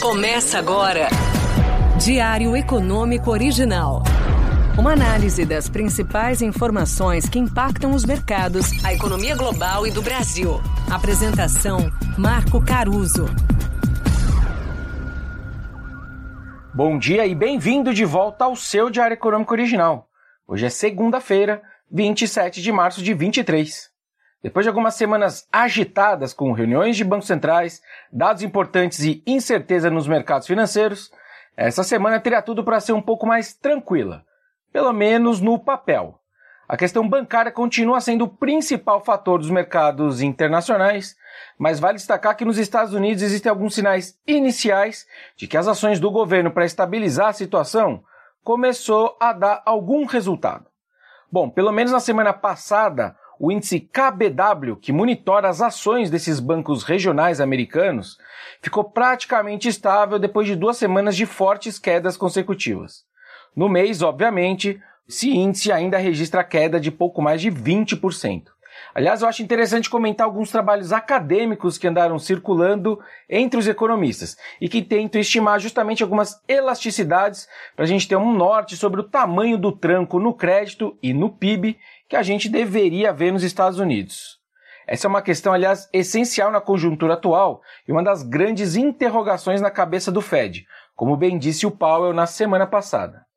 Começa agora. Diário Econômico Original. Uma análise das principais informações que impactam os mercados, a economia global e do Brasil. Apresentação: Marco Caruso. Bom dia e bem-vindo de volta ao seu Diário Econômico Original. Hoje é segunda-feira, 27 de março de 23. Depois de algumas semanas agitadas com reuniões de bancos centrais, dados importantes e incerteza nos mercados financeiros, essa semana teria tudo para ser um pouco mais tranquila, pelo menos no papel. A questão bancária continua sendo o principal fator dos mercados internacionais, mas vale destacar que nos Estados Unidos existem alguns sinais iniciais de que as ações do governo para estabilizar a situação começou a dar algum resultado. Bom, pelo menos na semana passada, o índice KBW, que monitora as ações desses bancos regionais americanos, ficou praticamente estável depois de duas semanas de fortes quedas consecutivas. No mês, obviamente, esse índice ainda registra queda de pouco mais de 20%. Aliás, eu acho interessante comentar alguns trabalhos acadêmicos que andaram circulando entre os economistas e que tentam estimar justamente algumas elasticidades para a gente ter um norte sobre o tamanho do tranco no crédito e no PIB que a gente deveria ver nos Estados Unidos. Essa é uma questão, aliás, essencial na conjuntura atual e uma das grandes interrogações na cabeça do Fed, como bem disse o Powell na semana passada.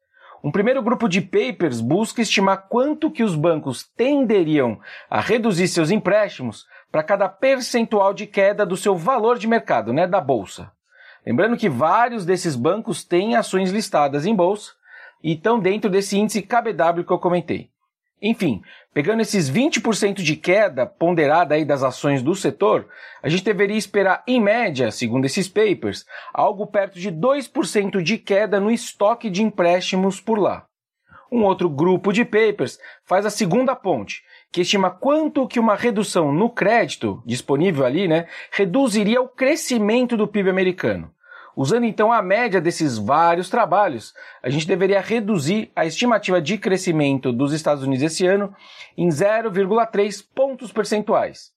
Um primeiro grupo de papers busca estimar quanto que os bancos tenderiam a reduzir seus empréstimos para cada percentual de queda do seu valor de mercado, né, da bolsa. Lembrando que vários desses bancos têm ações listadas em bolsa e estão dentro desse índice KBW que eu comentei. Enfim, pegando esses 20% de queda ponderada aí das ações do setor, a gente deveria esperar, em média, segundo esses papers, algo perto de 2% de queda no estoque de empréstimos por lá. Um outro grupo de papers faz a segunda ponte, que estima quanto que uma redução no crédito disponível ali, né, reduziria o crescimento do PIB americano. Usando então a média desses vários trabalhos, a gente deveria reduzir a estimativa de crescimento dos Estados Unidos esse ano em 0,3 pontos percentuais.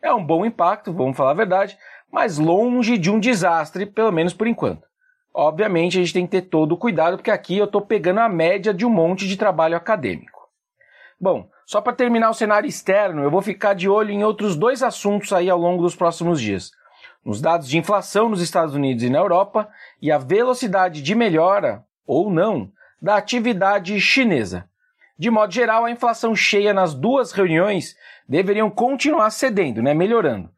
É um bom impacto, vamos falar a verdade, mas longe de um desastre, pelo menos por enquanto. Obviamente a gente tem que ter todo o cuidado, porque aqui eu estou pegando a média de um monte de trabalho acadêmico. Bom, só para terminar o cenário externo, eu vou ficar de olho em outros dois assuntos aí ao longo dos próximos dias nos dados de inflação nos Estados Unidos e na Europa e a velocidade de melhora, ou não, da atividade chinesa. De modo geral, a inflação cheia nas duas reuniões deveriam continuar cedendo, né, melhorando.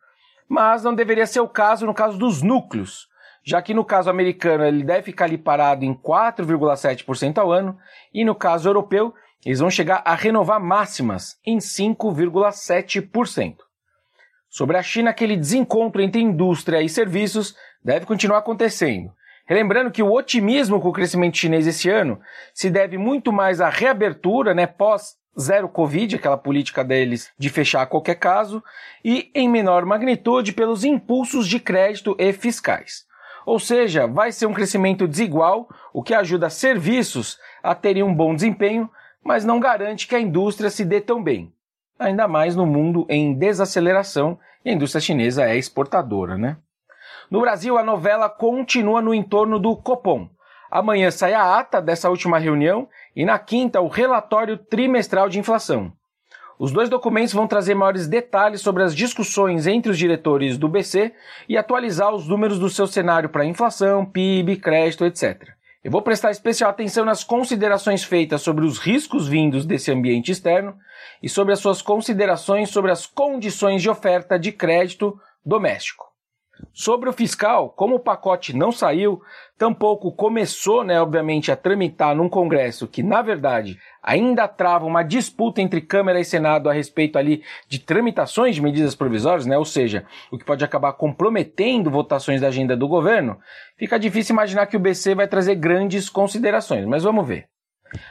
Mas não deveria ser o caso no caso dos núcleos, já que no caso americano ele deve ficar ali parado em 4,7% ao ano e no caso europeu eles vão chegar a renovar máximas em 5,7%. Sobre a China, aquele desencontro entre indústria e serviços deve continuar acontecendo. Relembrando que o otimismo com o crescimento chinês esse ano se deve muito mais à reabertura, né, pós zero Covid, aquela política deles de fechar a qualquer caso, e em menor magnitude pelos impulsos de crédito e fiscais. Ou seja, vai ser um crescimento desigual, o que ajuda serviços a terem um bom desempenho, mas não garante que a indústria se dê tão bem ainda mais no mundo em desaceleração e a indústria chinesa é exportadora, né? No Brasil, a novela continua no entorno do Copom. Amanhã sai a ata dessa última reunião e na quinta o relatório trimestral de inflação. Os dois documentos vão trazer maiores detalhes sobre as discussões entre os diretores do BC e atualizar os números do seu cenário para inflação, PIB, crédito, etc. Eu vou prestar especial atenção nas considerações feitas sobre os riscos vindos desse ambiente externo e sobre as suas considerações sobre as condições de oferta de crédito doméstico. Sobre o fiscal, como o pacote não saiu, tampouco começou, né, obviamente, a tramitar num Congresso que, na verdade, ainda trava uma disputa entre Câmara e Senado a respeito ali de tramitações de medidas provisórias, né, ou seja, o que pode acabar comprometendo votações da agenda do governo, fica difícil imaginar que o BC vai trazer grandes considerações, mas vamos ver.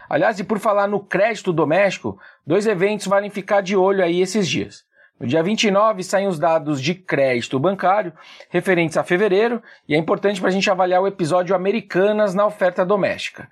Aliás, e por falar no crédito doméstico, dois eventos valem ficar de olho aí esses dias. No dia 29 saem os dados de crédito bancário referentes a fevereiro e é importante para a gente avaliar o episódio Americanas na oferta doméstica.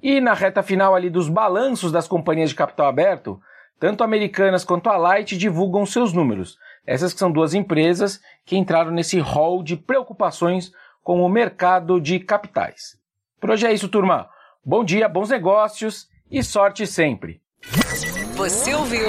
E na reta final ali dos balanços das companhias de capital aberto, tanto Americanas quanto a Light divulgam seus números. Essas que são duas empresas que entraram nesse hall de preocupações com o mercado de capitais. Por hoje é isso, turma. Bom dia, bons negócios e sorte sempre. Você ouviu?